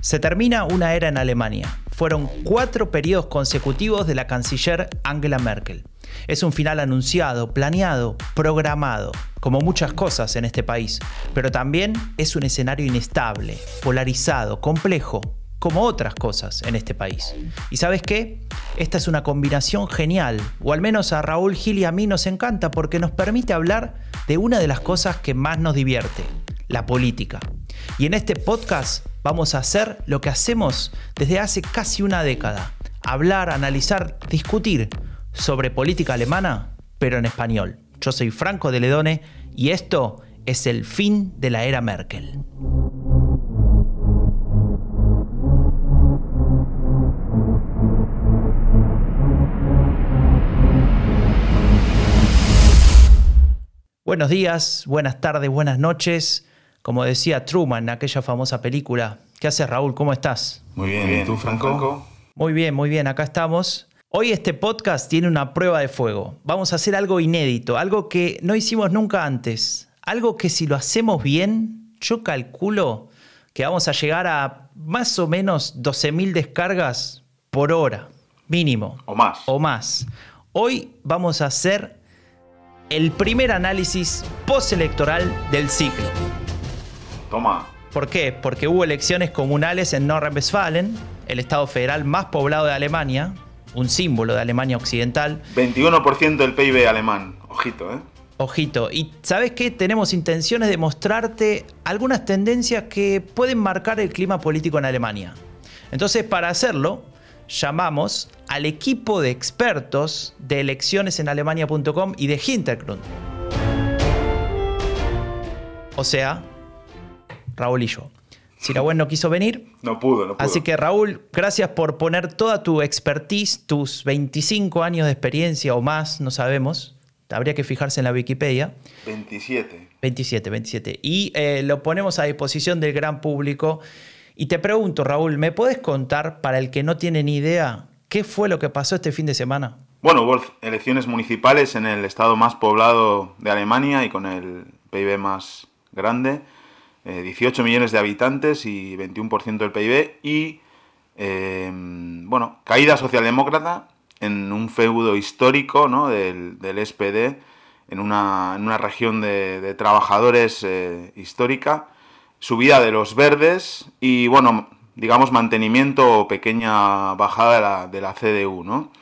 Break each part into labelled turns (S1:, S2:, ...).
S1: Se termina una era en Alemania. Fueron cuatro periodos consecutivos de la canciller Angela Merkel. Es un final anunciado, planeado, programado, como muchas cosas en este país, pero también es un escenario inestable, polarizado, complejo, como otras cosas en este país. ¿Y sabes qué? Esta es una combinación genial, o al menos a Raúl Gil y a mí nos encanta porque nos permite hablar de una de las cosas que más nos divierte, la política. Y en este podcast vamos a hacer lo que hacemos desde hace casi una década, hablar, analizar, discutir sobre política alemana, pero en español. Yo soy Franco de Ledone y esto es el fin de la era Merkel. Buenos días, buenas tardes, buenas noches. Como decía Truman en aquella famosa película. ¿Qué haces, Raúl? ¿Cómo estás?
S2: Muy bien, ¿y tú, Franco?
S1: Muy bien, muy bien, acá estamos. Hoy este podcast tiene una prueba de fuego. Vamos a hacer algo inédito, algo que no hicimos nunca antes. Algo que si lo hacemos bien, yo calculo que vamos a llegar a más o menos 12.000 descargas por hora, mínimo.
S2: O más.
S1: O más. Hoy vamos a hacer el primer análisis postelectoral del ciclo.
S2: Toma.
S1: ¿Por qué? Porque hubo elecciones comunales en Nordrhein-Westfalen, el estado federal más poblado de Alemania, un símbolo de Alemania Occidental.
S2: 21% del PIB alemán, ojito, ¿eh?
S1: Ojito, y ¿sabes qué? Tenemos intenciones de mostrarte algunas tendencias que pueden marcar el clima político en Alemania. Entonces, para hacerlo, llamamos al equipo de expertos de elecciones en Alemania.com y de Hintergrund. O sea, Raúl y yo. Sirawen no quiso venir.
S2: No pudo, no pudo.
S1: Así que Raúl, gracias por poner toda tu expertise, tus 25 años de experiencia o más, no sabemos. Habría que fijarse en la Wikipedia.
S2: 27.
S1: 27, 27. Y eh, lo ponemos a disposición del gran público. Y te pregunto, Raúl, ¿me puedes contar, para el que no tiene ni idea, qué fue lo que pasó este fin de semana?
S2: Bueno, hubo elecciones municipales en el estado más poblado de Alemania y con el PIB más grande. 18 eh, millones de habitantes y 21% del PIB y, em, bueno, caída socialdemócrata en un feudo histórico ¿no? del, SPD, en una, en una región de, trabajadores eh, histórica, subida de los verdes y, bueno, digamos, mantenimiento o pequeña bajada de la, de la CDU, ¿no?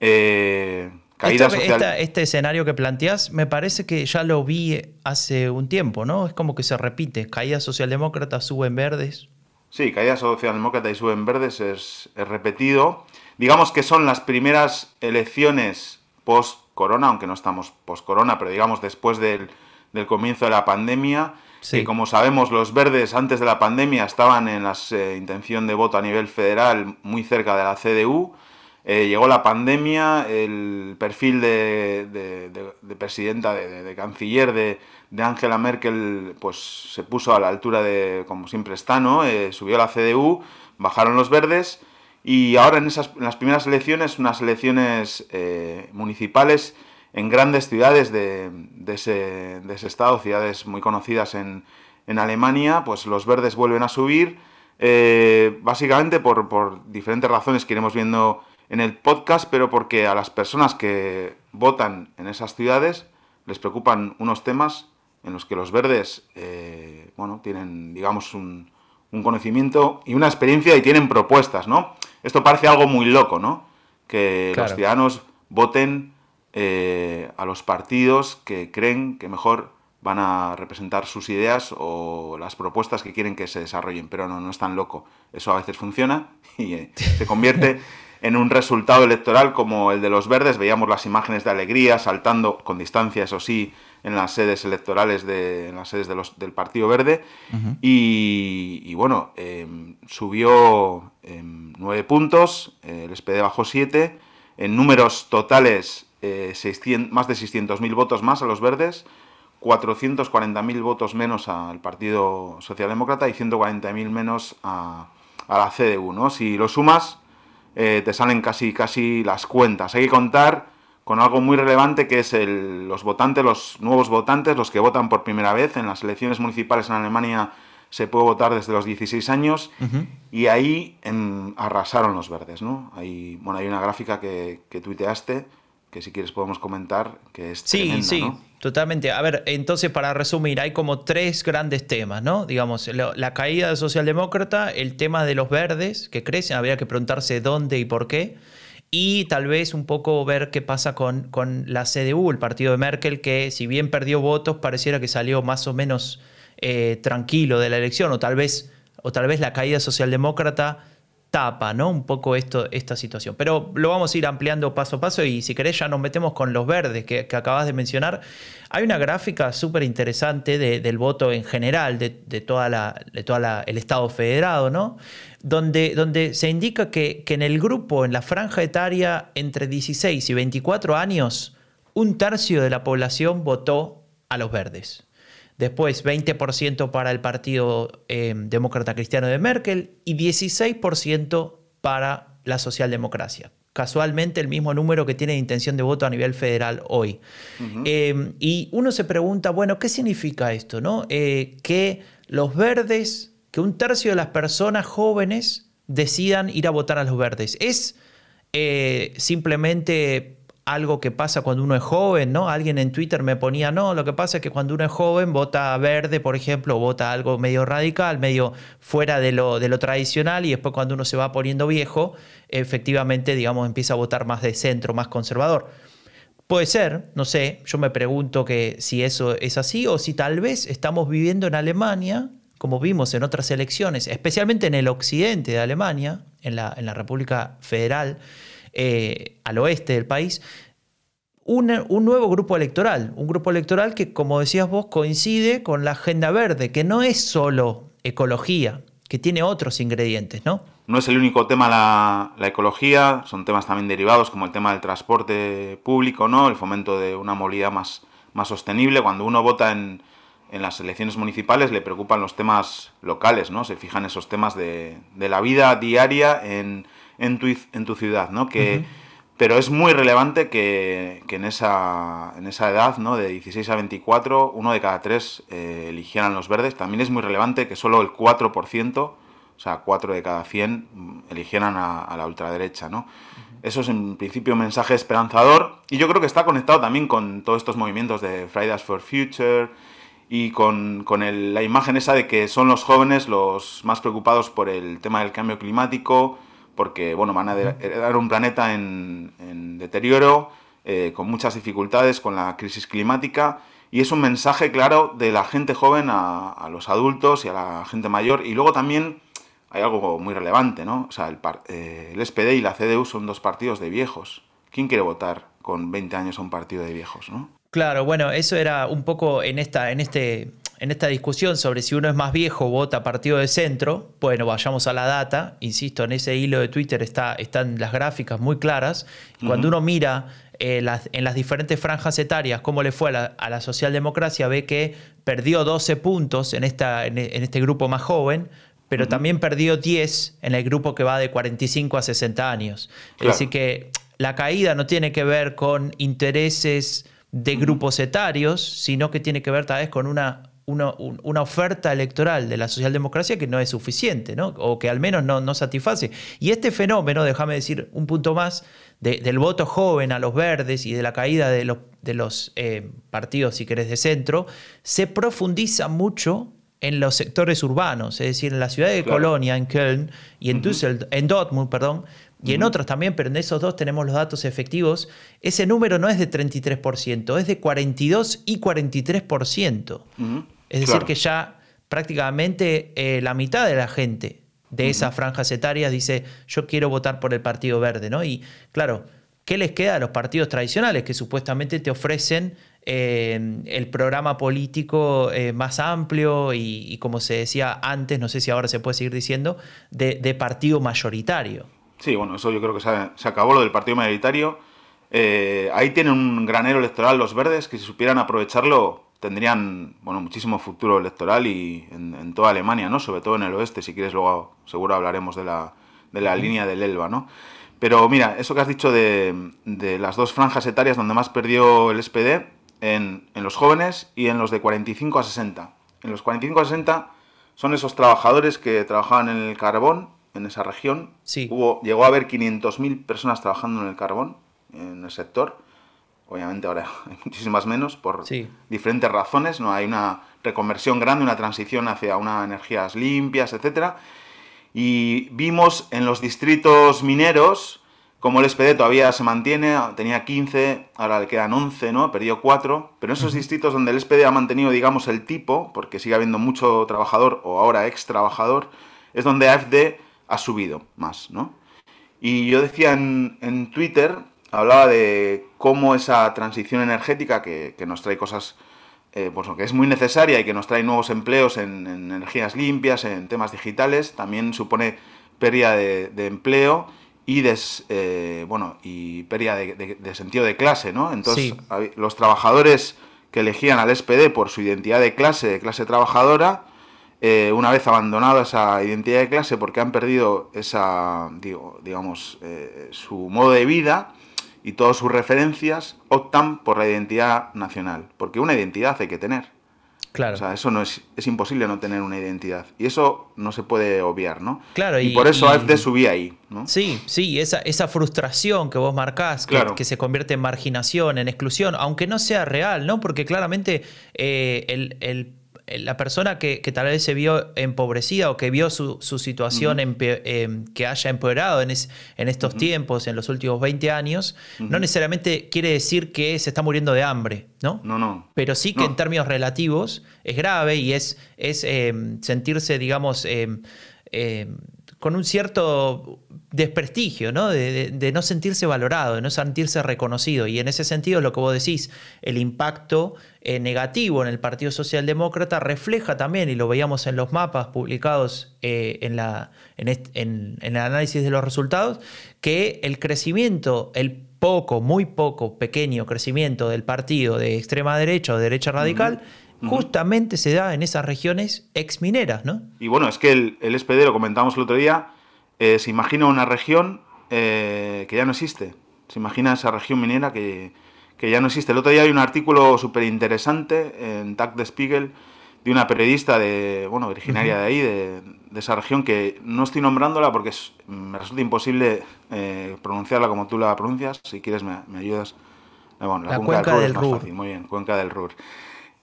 S1: Eh, este escenario que planteas me parece que ya lo vi hace un tiempo, ¿no? Es como que se repite. Caída socialdemócrata, suben verdes.
S2: Sí, caída socialdemócrata y suben verdes es, repetido. Digamos que son las primeras elecciones post-corona, aunque no estamos post-corona, pero digamos después del, comienzo de la pandemia. Sí. como sabemos, los verdes antes de la pandemia estaban en la eh, intención de voto a nivel federal muy cerca de la CDU. Eh, llegó la pandemia, el perfil de, presidenta, de, canciller de, Angela Merkel, pues se puso a la altura de, como siempre está, ¿no? Eh, subió la CDU, bajaron los verdes y ahora en, esas, las primeras elecciones, unas elecciones eh, municipales en grandes ciudades de, ese, estado, ciudades muy conocidas en, Alemania, pues los verdes vuelven a subir, básicamente por, por diferentes razones que iremos viendo en el podcast, pero porque a las personas que votan en esas ciudades les preocupan unos temas en los que los verdes, eh, bueno, tienen, digamos, un, conocimiento y una experiencia y tienen propuestas, ¿no? Esto parece algo muy loco, ¿no? Que los ciudadanos voten eh, a los partidos que creen que mejor van a representar sus ideas o las propuestas que quieren que se desarrollen, pero no, no es tan loco. Eso a veces funciona y eh, se convierte en un resultado electoral como el de los verdes. Veíamos las imágenes de alegría saltando con distancia, eso sí, en las sedes electorales, de, en las sedes de los, del Partido Verde. y, bueno, em, subió em, nueve puntos, eh, el SPD bajó siete. En números totales, eh, más de 600.000 votos más a los verdes. 440.000 votos menos al Partido Socialdemócrata y 140.000 menos a, a la CDU. ¿no? Si lo sumas, eh, te salen casi, casi las cuentas. Hay que contar con algo muy relevante que es el, los votantes, los nuevos votantes, los que votan por primera vez en las elecciones municipales en Alemania se puede votar desde los 16 años y ahí arrasaron los verdes, ¿no? Hay, bueno, hay una gráfica que, que tuiteaste que si quieres podemos comentar, que es
S1: Sí, sí, totalmente. A ver, entonces para resumir, hay como tres grandes temas, ¿no? Digamos, la caída del socialdemócrata, el tema de los verdes que crecen, habría que preguntarse dónde y por qué, y tal vez un poco ver qué pasa con, con la CDU, el partido de Merkel, que si bien perdió votos, pareciera que salió más o menos eh, tranquilo de la elección, o tal vez, o tal vez la caída socialdemócrata tapa, ¿no? Un poco esta situación. Pero lo vamos a ir ampliando paso a paso y si querés ya nos metemos con los verdes que, acabas de mencionar. Hay una gráfica súper interesante del voto en general, de, de toda el Estado federado, ¿no? Donde, donde se indica que, que en el grupo, en la franja etaria entre 16 y 24 años, un tercio de la población votó a los verdes. Después 20% para el Partido eh, Demócrata Cristiano de Merkel y 16% para la socialdemocracia. Casualmente el mismo número que tiene intención de voto a nivel federal hoy. Eh, y uno se pregunta, bueno, ¿qué significa esto? No? Eh, que los verdes, que un tercio de las personas jóvenes decidan ir a votar a los verdes. ¿Es simplemente algo que pasa cuando uno es joven, ¿no? Alguien en Twitter me ponía, no, lo que pasa es que cuando uno es joven vota verde, por ejemplo, vota algo medio radical, medio fuera de lo, de lo tradicional, y después cuando uno se va poniendo viejo, efectivamente, digamos, empieza a votar más de centro, más conservador. Puede ser, no sé, yo me pregunto que si eso es así o si tal vez estamos viviendo en Alemania, como vimos en otras elecciones, especialmente en el occidente de Alemania, en la, en la República Federal, eh, al oeste del país, un, nuevo grupo electoral, un grupo electoral que, como decías vos, coincide con la agenda verde, que no es solo ecología, que tiene otros ingredientes, ¿no?
S2: No es el único tema la, ecología, son temas también derivados como el tema del transporte público, ¿no? El fomento de una movilidad más, más sostenible. Cuando uno vota en, las elecciones municipales le preocupan los temas locales, ¿no? Se fijan esos temas de, de la vida diaria en, en tu, en tu ciudad, ¿no? Que, Pero es muy relevante que, en, esa, en esa edad, ¿no? De 16 a 24, uno de cada tres eh, eligieran los verdes. También es muy relevante que solo el 4%, o sea, 4 de cada 100, mm, eligieran a, la ultraderecha, ¿no? Eso es en principio un mensaje esperanzador y yo creo que está conectado también con todos estos movimientos de Fridays for Future y con, la imagen esa de que son los jóvenes los más preocupados por el tema del cambio climático, porque bueno, van a heredar un planeta en, deterioro, eh, con muchas dificultades, con la crisis climática, y es un mensaje claro de la gente joven a, los adultos y a la gente mayor, y luego también hay algo muy relevante, ¿no? O sea, el, eh, el SPD y la CDU son dos partidos de viejos. ¿Quién quiere votar con 20 años a un partido de viejos, no?
S1: Claro, bueno, eso era un poco en esta, en este en esta discusión sobre si uno es más viejo, vota partido de centro, bueno, vayamos a la data, insisto, en ese hilo de Twitter está, están las gráficas muy claras, cuando uno mira eh, en las diferentes franjas etarias cómo le fue a la, socialdemocracia, ve que perdió 12 puntos en, esta, en, este grupo más joven, pero también perdió 10 en el grupo que va de 45 a 60 años. Es decir, que la caída no tiene que ver con intereses de grupos etarios, sino que tiene que ver tal vez con una una, oferta electoral de la socialdemocracia que no es suficiente, ¿no? o que al menos no, no satisface. Y este fenómeno, déjame decir un punto más, del voto joven a los verdes y de la caída de los, de los eh, partidos, si querés, de centro, se profundiza mucho en los sectores urbanos, es decir, en la ciudad de Colonia, en Köln y en, en Dortmund, perdón, y en otros también, pero en esos dos tenemos los datos efectivos, ese número no es de 33%, es de 42 y 43%. Es decir, que ya prácticamente eh, la mitad de la gente de esas franjas etarias dice, yo quiero votar por el Partido Verde, ¿no? Y claro, ¿qué les queda a los partidos tradicionales que supuestamente te ofrecen eh, el programa político eh, más amplio y, como se decía antes, no sé si ahora se puede seguir diciendo, de, partido mayoritario?
S2: Sí, bueno, eso yo creo que se, acabó lo del partido mayoritario. ahí tienen un granero electoral los verdes que si supieran aprovecharlo tendrían bueno, muchísimo futuro electoral y en, toda Alemania, ¿no? Sobre todo en el oeste, si quieres luego seguro hablaremos de la, de la línea del Elba, ¿no? Pero mira, eso que has dicho de, las dos franjas etarias donde más perdió el SPD, en, los jóvenes y en los de 45 a 60. En los 45 a 60 son esos trabajadores que trabajaban en el carbón, en esa región.
S1: Sí.
S2: Hubo, llegó a haber 500.000 personas trabajando en el carbón, en el sector. Obviamente ahora hay muchísimas menos por diferentes razones. No hay una reconversión grande, una transición hacia unas energías limpias, etcétera. Y vimos en los distritos mineros como el SPD todavía se mantiene, tenía 15, ahora le quedan 11, ¿no? Perdió 4, pero en esos distritos donde el SPD ha mantenido, digamos, el tipo, porque sigue habiendo mucho trabajador o ahora ex trabajador, es donde AFD ha subido más, ¿no? Y yo decía en, Twitter, hablaba de cómo esa transición energética que, nos trae cosas, eh, pues que es muy necesaria y que nos trae nuevos empleos en, energías limpias, en temas digitales, también supone pérdida de empleo y eh, bueno y pérdida de, sentido de clase, ¿no? Entonces los trabajadores que elegían al SPD por su identidad de clase, de clase trabajadora, eh, una vez abandonada esa identidad de clase porque han perdido esa, digo, digamos, eh, su modo de vida y todas sus referencias, optan por la identidad nacional, porque una identidad hay que tener.
S1: Claro.
S2: O sea, eso no es, es imposible no tener una identidad. Y eso no se puede obviar, ¿no?
S1: Claro,
S2: y, por eso AFD subía ahí, ¿no?
S1: Sí, sí, esa, esa frustración que vos marcás, que, se convierte en marginación, en exclusión, aunque no sea real, ¿no? Porque claramente eh, el, el la persona que, tal vez se vio empobrecida o que vio su, situación em, que haya empeorado en, en estos tiempos, en los últimos 20 años, no necesariamente quiere decir que se está muriendo de hambre, ¿no?
S2: No, no.
S1: Pero sí que en términos relativos es grave y es, es em, sentirse, digamos, con un cierto desprestigio, ¿no? De, no sentirse valorado, de no sentirse reconocido. Y en ese sentido, lo que vos decís, el impacto eh, negativo en el Partido Socialdemócrata refleja también, y lo veíamos en los mapas publicados eh, en, la, en, el análisis de los resultados, que el crecimiento, el poco, muy poco, pequeño crecimiento del partido de extrema derecha o derecha radical, justamente se da en esas regiones exmineras, ¿no?
S2: Y bueno, es que el, el SPD, lo comentamos el otro día, eh, se imagina una región eh, que ya no existe. Se imagina esa región minera que, ya no existe. El otro día hay un artículo súper interesante en Tag de Spiegel de una periodista de, bueno, originaria de ahí, de, esa región, que no estoy nombrándola porque me resulta imposible eh, pronunciarla como tú la pronuncias. Si quieres me, ayudas.
S1: Bueno, la, cuenca, del Ruhr, Fácil.
S2: Muy bien, cuenca del Ruhr.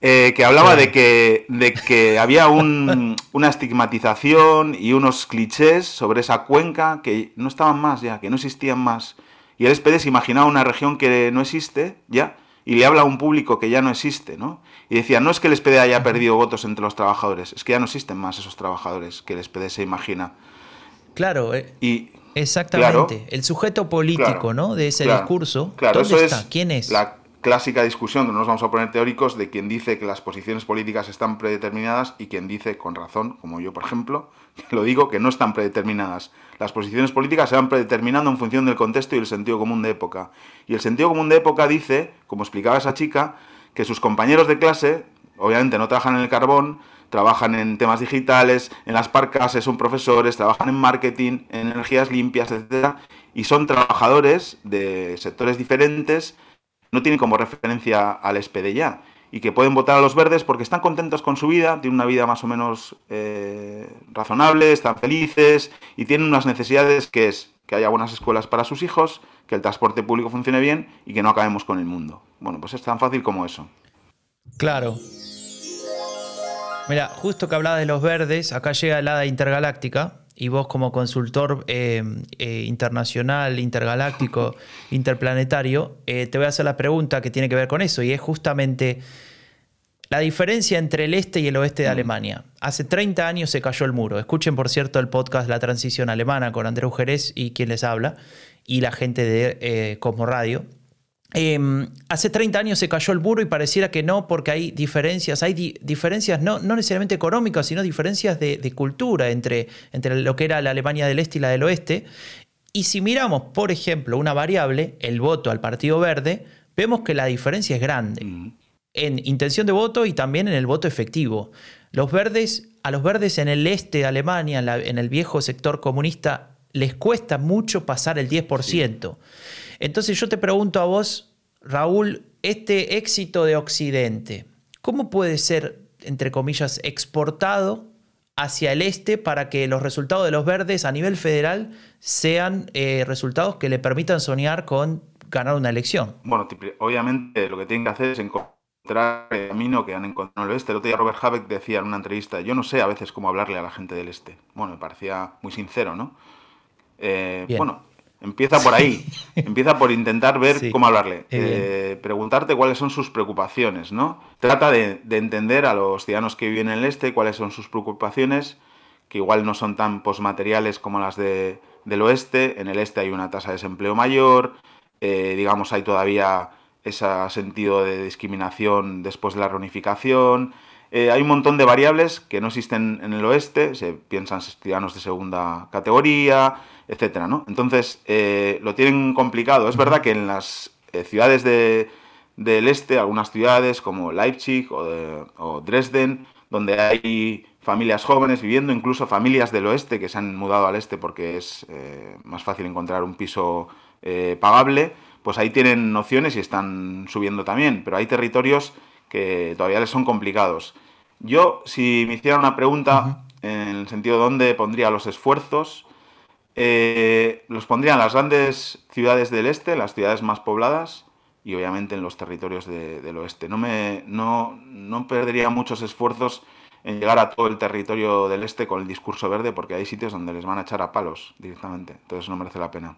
S2: Eh, que hablaba de que, de que había una estigmatización y unos clichés sobre esa cuenca que no estaban más ya, que no existían más. Y el SPD se imaginaba una región que no existe ya y le habla a un público que ya no existe, ¿no? Y decía, no es que el SPD haya perdido votos entre los trabajadores, es que ya no existen más esos trabajadores que el SPD se imagina.
S1: Claro, eh, y, exactamente. el sujeto político, ¿no? De ese discurso.
S2: Claro, ¿Dónde está? ¿Quién es? Clásica discusión, que no nos vamos a poner teóricos, de quien dice que las posiciones políticas están predeterminadas y quien dice, con razón, como yo por ejemplo, lo digo, que no están predeterminadas. Las posiciones políticas se van predeterminando en función del contexto y el sentido común de época. Y el sentido común de época dice, como explicaba esa chica, que sus compañeros de clase, obviamente no trabajan en el carbón, trabajan en temas digitales, en las parcases son profesores, trabajan en marketing, en energías limpias, etc. Y son trabajadores de sectores diferentes no tienen como referencia al SPD ya y que pueden votar a los verdes porque están contentos con su vida, tienen una vida más o menos eh, razonable, están felices y tienen unas necesidades que es que haya buenas escuelas para sus hijos, que el transporte público funcione bien y que no acabemos con el mundo. Bueno, pues es tan fácil como eso.
S1: Claro. Mira, justo que hablaba de los verdes, acá llega la intergaláctica, y vos como consultor eh, eh, internacional, intergaláctico, interplanetario, eh, te voy a hacer la pregunta que tiene que ver con eso, y es justamente la diferencia entre el este y el oeste de mm. Alemania. Hace 30 años se cayó el muro. Escuchen, por cierto, el podcast La Transición Alemana con Andrés Jerez y quien les habla, y la gente de Cosmo Radio. Em, hace 30 años se cayó el muro y pareciera que no, porque hay diferencias, hay diferencias no, no, necesariamente económicas, sino diferencias de, cultura entre, entre lo que era la Alemania del Este y la del Oeste. Y si miramos, por ejemplo, una variable, el voto al Partido Verde, vemos que la diferencia es grande mm. en intención de voto y también en el voto efectivo. Los verdes, a los verdes en el este de Alemania, en el viejo sector comunista, les cuesta mucho pasar el 10%. Entonces yo te pregunto a vos, Raúl, este éxito de Occidente, ¿cómo puede ser, entre comillas, exportado hacia el este para que los resultados de los verdes a nivel federal sean eh, resultados que le permitan soñar con ganar una elección?
S2: Bueno, obviamente lo que tienen que hacer es encontrar el camino que han encontrado en el oeste. El otro día Robert Habeck decía en una entrevista, yo no sé a veces cómo hablarle a la gente del este. Bueno, me parecía muy sincero, ¿no? Eh, bueno, empieza por ahí, empieza por intentar ver cómo hablarle, eh, preguntarte cuáles son sus preocupaciones, ¿no? Trata de, entender a los ciudadanos que viven en el este cuáles son sus preocupaciones, que igual no son tan posmateriales como las de, del oeste. En el este hay una tasa de desempleo mayor, eh, digamos, hay todavía ese sentido de discriminación después de la reunificación. Eh, hay un montón de variables que no existen en el oeste, se piensan ciudadanos de segunda categoría, etcétera, ¿no? Entonces, eh, lo tienen complicado. Es verdad que en las eh, ciudades del este, algunas ciudades como Leipzig o, Dresden, donde hay familias jóvenes viviendo, incluso familias del oeste que se han mudado al este porque es más fácil encontrar un piso pagable, pues ahí tienen nociones y están subiendo también, pero hay territorios que todavía les son complicados. Yo, si me hiciera una pregunta en el sentido de dónde pondría los esfuerzos, eh, los pondría en las grandes ciudades del este, las ciudades más pobladas, y obviamente en los territorios del oeste. No, me, no, no perdería muchos esfuerzos en llegar a todo el territorio del este con el discurso verde, porque hay sitios donde les van a echar a palos directamente. Entonces no merece la pena.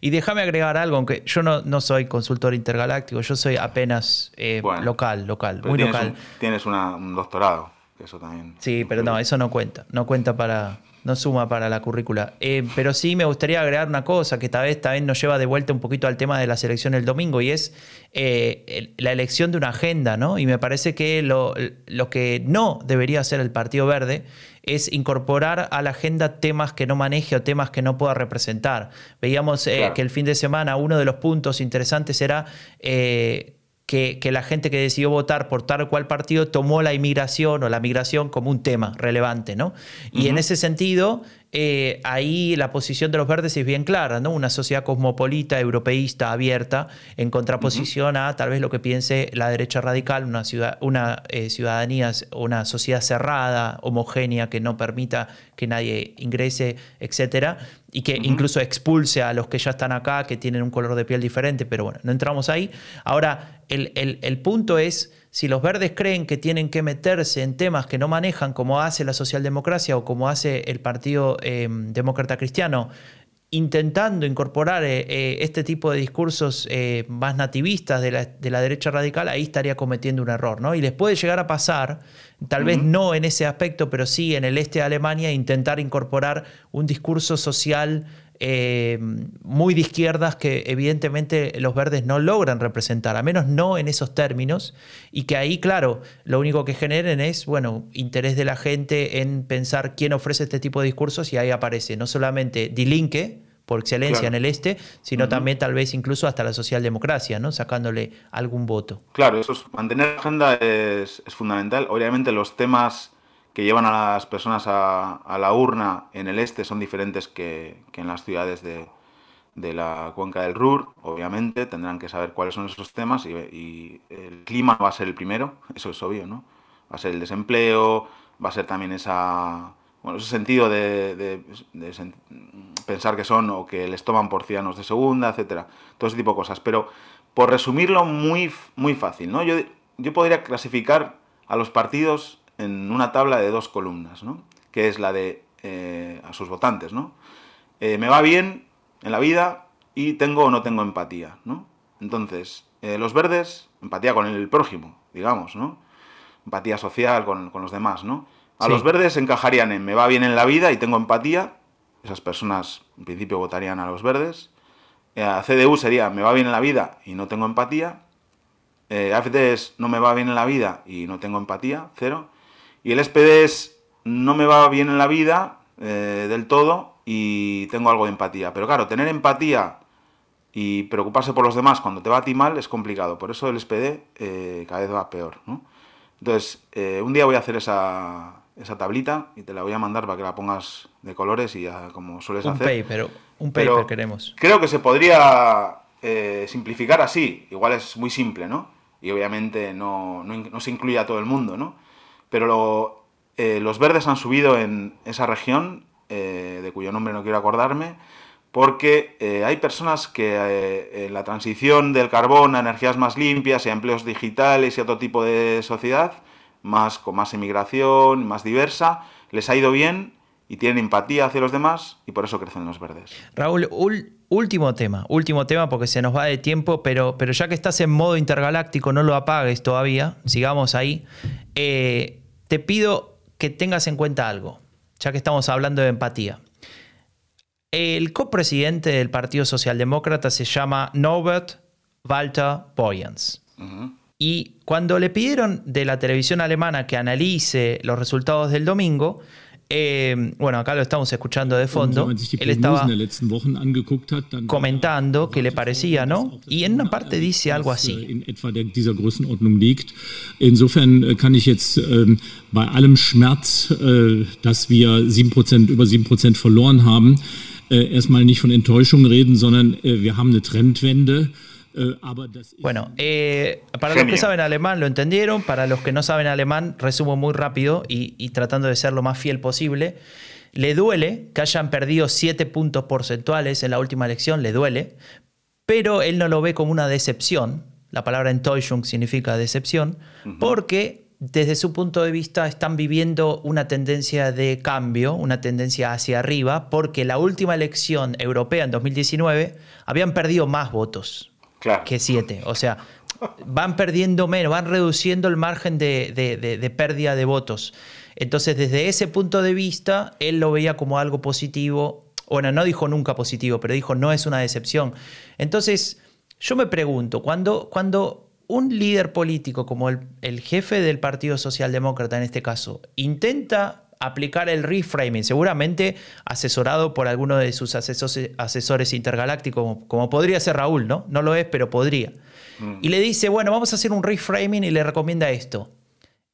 S1: Y déjame agregar algo, aunque yo no, no, soy consultor intergaláctico, yo soy apenas eh, local, local, muy local.
S2: tienes un doctorado, eso también.
S1: Sí, pero no, eso no cuenta, no cuenta para, no suma para la currícula. Eh, pero sí me gustaría agregar una cosa que tal vez también nos lleva de vuelta un poquito al tema de la selección el domingo y es eh, la elección de una agenda, ¿no? Y me parece que lo, lo que no debería hacer el Partido Verde es incorporar a la agenda temas que no maneje o temas que no pueda representar. Veíamos eh, que el fin de semana uno de los puntos interesantes era que, la gente que decidió votar por tal o cual partido tomó la inmigración o la migración como un tema relevante, ¿no? Y en ese sentido, eh, ahí la posición de los verdes es bien clara, ¿no? Una sociedad cosmopolita, europeísta, abierta, en contraposición a tal vez lo que piense la derecha radical, una, ciudad, una eh, ciudadanía, una sociedad cerrada, homogénea, que no permita que nadie ingrese, etcétera, y que incluso expulse a los que ya están acá, que tienen un color de piel diferente, pero bueno, no entramos ahí. Ahora, el, el punto es si los verdes creen que tienen que meterse en temas que no manejan como hace la socialdemocracia o como hace el Partido em, Demócrata Cristiano, intentando incorporar eh, eh, este tipo de discursos eh, más nativistas de la, derecha radical, ahí estaría cometiendo un error. ¿no? Y les puede llegar a pasar, tal vez no en ese aspecto, pero sí en el este de Alemania, intentar incorporar un discurso social eh, muy de izquierdas que evidentemente los verdes no logran representar, a menos no en esos términos, y que ahí, claro, lo único que generen es, bueno, interés de la gente en pensar quién ofrece este tipo de discursos y ahí aparece no solamente Dilinque, por excelencia en el este, sino también tal vez incluso hasta la socialdemocracia, ¿no? Sacándole algún voto.
S2: Claro, eso es, mantener la agenda es, es fundamental. Obviamente los temas que llevan a las personas a, la urna en el este son diferentes que, en las ciudades de, la cuenca del Ruhr, obviamente, tendrán que saber cuáles son esos temas y, el clima va a ser el primero, eso es obvio, ¿no? Va a ser el desempleo, va a ser también esa, bueno, ese sentido de, pensar que son o que les toman por ciudadanos de segunda, etcétera, todo ese tipo de cosas. Pero por resumirlo muy, muy fácil, ¿no? Yo, yo podría clasificar a los partidos en una tabla de dos columnas, ¿no? que es la de eh, a sus votantes. ¿no? Eh, me va bien en la vida y tengo o no tengo empatía. ¿no? Entonces, eh, los verdes, empatía con el prójimo, digamos, ¿no? empatía social con, los demás. ¿no? A los verdes encajarían en me va bien en la vida y tengo empatía. Esas personas en principio votarían a los verdes. a CDU sería me va bien en la vida y no tengo empatía. AFD es no me va bien en la vida y no tengo empatía, cero. Y el SPD es, no me va bien en la vida eh, del todo y tengo algo de empatía. Pero claro, tener empatía y preocuparse por los demás cuando te va a ti mal es complicado. Por eso el SPD eh, cada vez va peor. Entonces, eh, un día voy a hacer esa, tablita y te la voy a mandar para que la pongas de colores y ya como sueles
S1: un
S2: hacer.
S1: Paper, un paper queremos.
S2: Creo que se podría eh, simplificar así. Igual es muy simple, ¿no? Y obviamente no, se incluye a todo el mundo, ¿no? Pero eh, los verdes han subido en esa región, de cuyo nombre no quiero acordarme, porque eh, hay personas que eh, en la transición del carbón a energías más limpias y a empleos digitales y otro tipo de sociedad, más, con más emigración, más diversa, les ha ido bien y tienen empatía hacia los demás y por eso crecen los verdes.
S1: Raúl, último tema, último tema porque se nos va de tiempo, pero, pero ya que estás en modo intergaláctico, no lo apagues todavía, sigamos ahí. Eh, te pido que tengas en cuenta algo, ya que estamos hablando de empatía. El copresidente del Partido Socialdemócrata se llama Norbert Walter Boyens. Y cuando le pidieron de la televisión alemana que analice los resultados del domingo, eh, bueno, acá lo estamos escuchando de fondo. Él estaba comentando qué le parecía, ¿no? Y en una parte dice algo así.
S3: Insofern äh, kann ich jetzt ähm, bei allem Schmerz, äh, dass wir 7%, über 7% verloren haben, äh, erstmal nicht von Enttäuschung reden, sondern äh, wir haben eine Trendwende.
S1: Äh, bueno, eh, para los que saben alemán lo entendieron, para los que no saben alemán resumo muy rápido y, y, tratando de ser lo más fiel posible. Le duele que hayan perdido 7 puntos porcentuales en la última elección, le duele, pero él no lo ve como una decepción. La palabra Enttäuschung significa decepción, porque desde su punto de vista están viviendo una tendencia de cambio, una tendencia hacia arriba, porque la última elección europea en 2019 habían perdido más votos que siete. O sea, van perdiendo menos, van reduciendo el margen de, pérdida de votos. Entonces, desde ese punto de vista, él lo veía como algo positivo. Bueno, no dijo nunca positivo, pero dijo no es una decepción. Entonces, yo me pregunto, cuando, cuando un líder político como el, jefe del Partido Socialdemócrata en este caso intenta aplicar el reframing, seguramente asesorado por alguno de sus asesores, intergalácticos, como, podría ser Raúl, ¿no? No lo es, pero podría. Mm. Y le dice, bueno, vamos a hacer un reframing y le recomienda esto.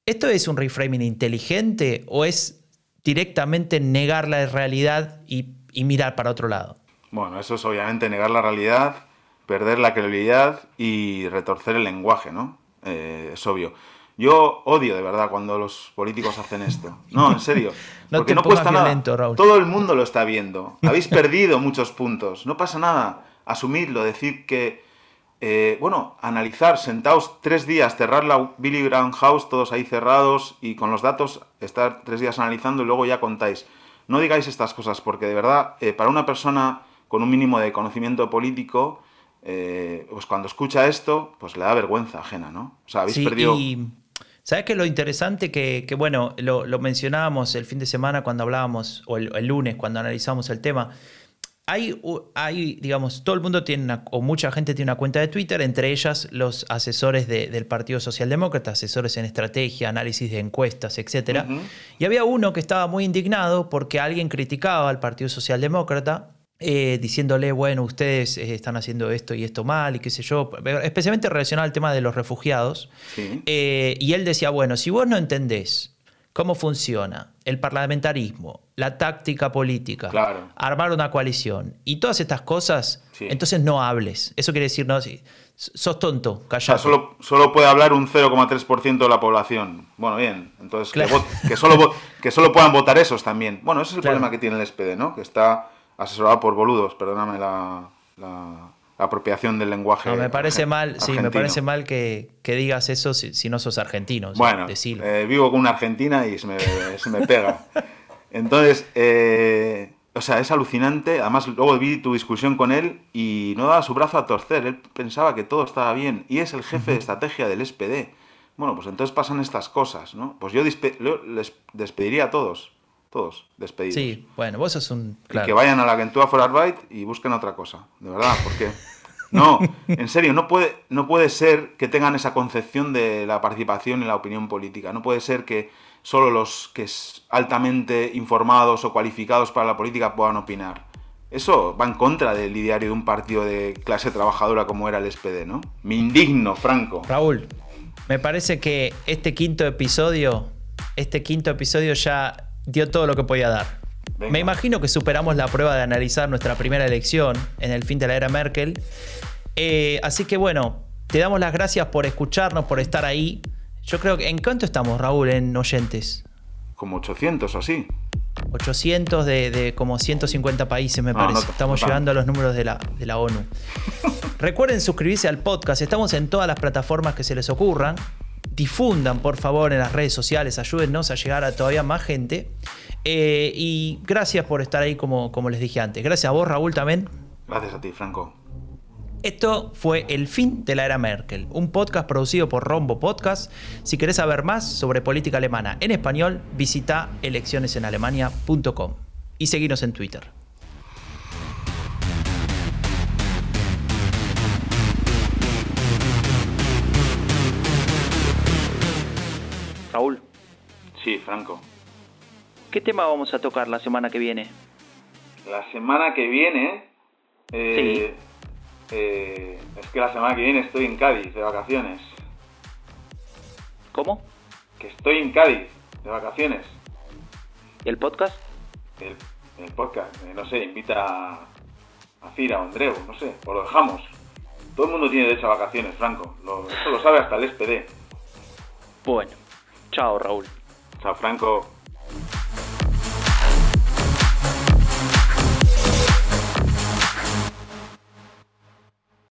S1: ¿Esto es un reframing inteligente o es directamente negar la realidad y, y mirar para otro lado?
S2: Bueno, eso es obviamente negar la realidad perder la credibilidad y retorcer el lenguaje, ¿no? Eh, es obvio. Yo odio de verdad cuando los políticos hacen esto. No, en serio.
S1: no porque no cuesta nada.
S2: Todo el mundo lo está viendo. Habéis perdido muchos puntos. No pasa nada. Asumirlo, decir que. Eh, bueno, analizar, sentaos tres días, cerrar la Billy Brown House, todos ahí cerrados y con los datos, estar tres días analizando y luego ya contáis. No digáis estas cosas porque de verdad, eh, para una persona con un mínimo de conocimiento político, eh, pues cuando escucha esto, pues le da vergüenza ajena, ¿no?
S1: O sea, habéis perdido... Y... ¿Sabes qué lo interesante? Que, bueno, lo, mencionábamos el fin de semana cuando hablábamos, o el, lunes cuando analizamos el tema. Hay, hay, digamos, todo el mundo tiene o mucha gente tiene una cuenta de Twitter, entre ellas los asesores del Partido Socialdemócrata, asesores en estrategia, análisis de encuestas, etc. Y había uno que estaba muy indignado porque alguien criticaba al Partido Socialdemócrata eh, diciéndole, bueno, ustedes eh, están haciendo esto y esto mal y qué sé yo, especialmente relacionado al tema de los refugiados. Eh, y él decía, bueno, si vos no entendés cómo funciona el parlamentarismo, la táctica política, armar una coalición y todas estas cosas, entonces no hables. Eso quiere decir, no, sos tonto, callate.
S2: solo, solo puede hablar un 0,3% de la población. Bueno, bien, entonces que, solo, que solo puedan votar esos también. Bueno, ese es el problema que tiene el SPD, ¿no? Que está asesorado por boludos, perdóname la, apropiación del lenguaje.
S1: me parece mal, sí, me parece mal que, digas eso si, no sos argentino.
S2: Bueno, eh, vivo con una argentina y se me, pega. Entonces, eh, o sea, es alucinante. Además, luego vi tu discusión con él y no daba su brazo a torcer. Él pensaba que todo estaba bien y es el jefe de estrategia del SPD. Bueno, pues entonces pasan estas cosas, ¿no? Pues yo les despediría a todos todos despedidos.
S1: Sí, bueno, vos sos un...
S2: que vayan a la aventura for Arbeit y busquen otra cosa, de verdad, porque... No, en serio, no puede, no puede ser que tengan esa concepción de la participación en la opinión política. No puede ser que solo los que es altamente informados o cualificados para la política puedan opinar. Eso va en contra del ideario de un partido de clase trabajadora como era el SPD, ¿no? Me indigno, Franco.
S1: Raúl, Me parece que este quinto episodio, este quinto episodio ya dio todo lo que podía dar. Me imagino que superamos la prueba de analizar nuestra primera elección en el fin de la era Merkel. Eh, así que bueno, te damos las gracias por escucharnos, por estar ahí. Yo creo que... ¿En cuánto estamos, Raúl, en oyentes?
S2: Como 800 o así.
S1: 800 de, como 150 países, me parece. Estamos llegando a los números de la, de la ONU. Recuerden suscribirse al podcast. Estamos en todas las plataformas que se les ocurran. Difundan, por favor, en las redes sociales. Ayúdennos a llegar a todavía más gente. Eh, y gracias por estar ahí, como, como les dije antes. Gracias a vos, Raúl, también.
S2: Gracias a ti, Franco.
S1: Esto fue El fin de la era Merkel, un podcast producido por Rombo Podcast. Si querés saber más sobre política alemana en español, visita eleccionesenalemania.com y seguinos en Twitter.
S2: Sí, Franco.
S1: ¿Qué tema vamos a tocar la semana que viene?
S2: La semana que viene... Eh, sí eh, es que la semana que viene estoy en Cádiz de vacaciones.
S1: ¿Cómo?
S2: Que estoy en Cádiz de vacaciones.
S1: ¿Y el podcast?
S2: El, podcast, eh, no sé, invita a, a Fira o Andreu, no sé, o lo dejamos. Todo el mundo tiene derecho a vacaciones, Franco. Lo, eso lo sabe hasta el SPD.
S1: Bueno, chao Raúl.
S2: Franco.